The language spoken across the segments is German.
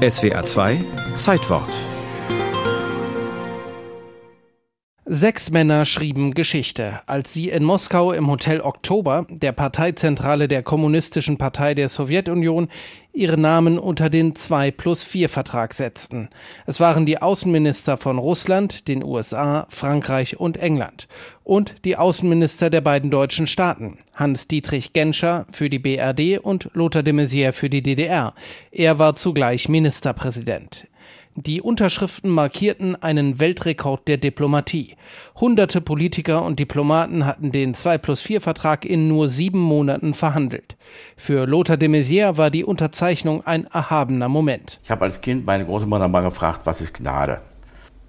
SWA 2 Zeitwort Sechs Männer schrieben Geschichte, als sie in Moskau im Hotel Oktober, der Parteizentrale der Kommunistischen Partei der Sowjetunion, ihre Namen unter den 2 plus 4 Vertrag setzten. Es waren die Außenminister von Russland, den USA, Frankreich und England und die Außenminister der beiden deutschen Staaten, Hans-Dietrich Genscher für die BRD und Lothar de Maizière für die DDR. Er war zugleich Ministerpräsident. Die Unterschriften markierten einen Weltrekord der Diplomatie. Hunderte Politiker und Diplomaten hatten den 2 plus 4 Vertrag in nur sieben Monaten verhandelt. Für Lothar de Maizière war die Unterzeichnung ein erhabener Moment. Ich habe als Kind meine Großmutter mal gefragt, was ist Gnade?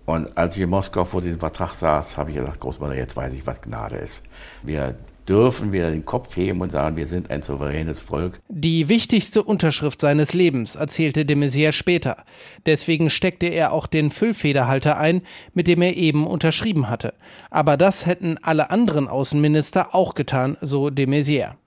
Und als ich in Moskau vor diesem Vertrag saß, habe ich gesagt, Großmutter, jetzt weiß ich, was Gnade ist. Wir dürfen wir den Kopf heben und sagen, wir sind ein souveränes Volk. Die wichtigste Unterschrift seines Lebens, erzählte de Maizière später. Deswegen steckte er auch den Füllfederhalter ein, mit dem er eben unterschrieben hatte. Aber das hätten alle anderen Außenminister auch getan, so de Maizière.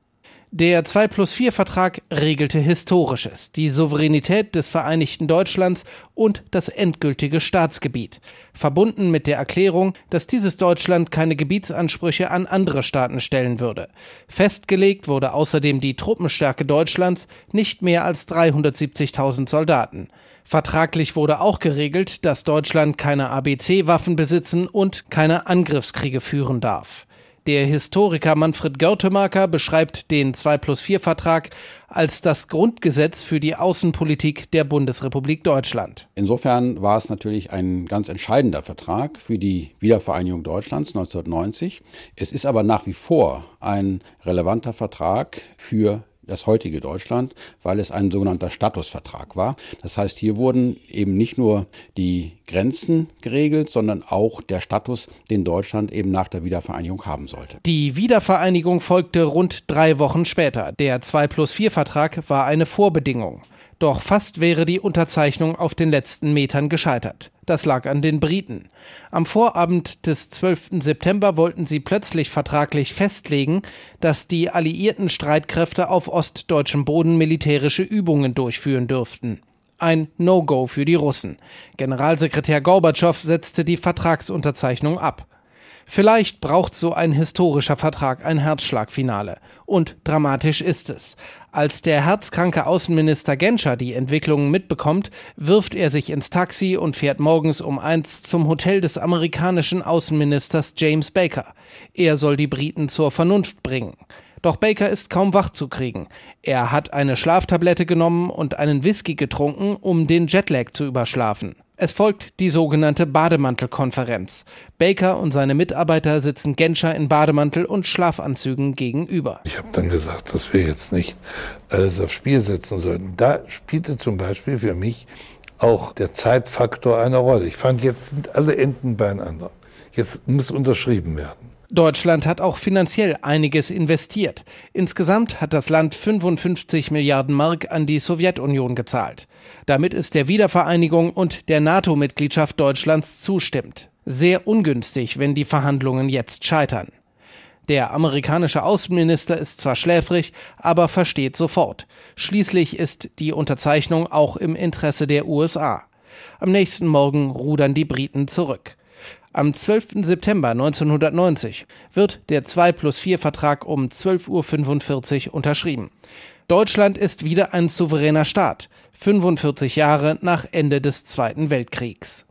Der 2 plus 4 Vertrag regelte Historisches, die Souveränität des Vereinigten Deutschlands und das endgültige Staatsgebiet, verbunden mit der Erklärung, dass dieses Deutschland keine Gebietsansprüche an andere Staaten stellen würde. Festgelegt wurde außerdem die Truppenstärke Deutschlands nicht mehr als 370.000 Soldaten. Vertraglich wurde auch geregelt, dass Deutschland keine ABC-Waffen besitzen und keine Angriffskriege führen darf. Der Historiker Manfred Görtemaker beschreibt den 2 plus 4 Vertrag als das Grundgesetz für die Außenpolitik der Bundesrepublik Deutschland. Insofern war es natürlich ein ganz entscheidender Vertrag für die Wiedervereinigung Deutschlands 1990. Es ist aber nach wie vor ein relevanter Vertrag für das heutige Deutschland, weil es ein sogenannter Statusvertrag war. Das heißt, hier wurden eben nicht nur die Grenzen geregelt, sondern auch der Status, den Deutschland eben nach der Wiedervereinigung haben sollte. Die Wiedervereinigung folgte rund drei Wochen später. Der 2 plus 4 Vertrag war eine Vorbedingung. Doch fast wäre die Unterzeichnung auf den letzten Metern gescheitert. Das lag an den Briten. Am Vorabend des 12. September wollten sie plötzlich vertraglich festlegen, dass die alliierten Streitkräfte auf ostdeutschem Boden militärische Übungen durchführen dürften. Ein No-Go für die Russen. Generalsekretär Gorbatschow setzte die Vertragsunterzeichnung ab. Vielleicht braucht so ein historischer Vertrag ein Herzschlagfinale. Und dramatisch ist es. Als der herzkranke Außenminister Genscher die Entwicklungen mitbekommt, wirft er sich ins Taxi und fährt morgens um eins zum Hotel des amerikanischen Außenministers James Baker. Er soll die Briten zur Vernunft bringen. Doch Baker ist kaum wach zu kriegen. Er hat eine Schlaftablette genommen und einen Whisky getrunken, um den Jetlag zu überschlafen. Es folgt die sogenannte Bademantelkonferenz. Baker und seine Mitarbeiter sitzen Genscher in Bademantel und Schlafanzügen gegenüber. Ich habe dann gesagt, dass wir jetzt nicht alles aufs Spiel setzen sollten. Da spielte zum Beispiel für mich auch der Zeitfaktor eine Rolle. Ich fand, jetzt sind alle Enden beieinander. Jetzt muss unterschrieben werden. Deutschland hat auch finanziell einiges investiert. Insgesamt hat das Land 55 Milliarden Mark an die Sowjetunion gezahlt. Damit es der Wiedervereinigung und der NATO-Mitgliedschaft Deutschlands zustimmt. Sehr ungünstig, wenn die Verhandlungen jetzt scheitern. Der amerikanische Außenminister ist zwar schläfrig, aber versteht sofort. Schließlich ist die Unterzeichnung auch im Interesse der USA. Am nächsten Morgen rudern die Briten zurück. Am 12. September 1990 wird der 2 plus 4 Vertrag um 12.45 Uhr unterschrieben. Deutschland ist wieder ein souveräner Staat, 45 Jahre nach Ende des Zweiten Weltkriegs.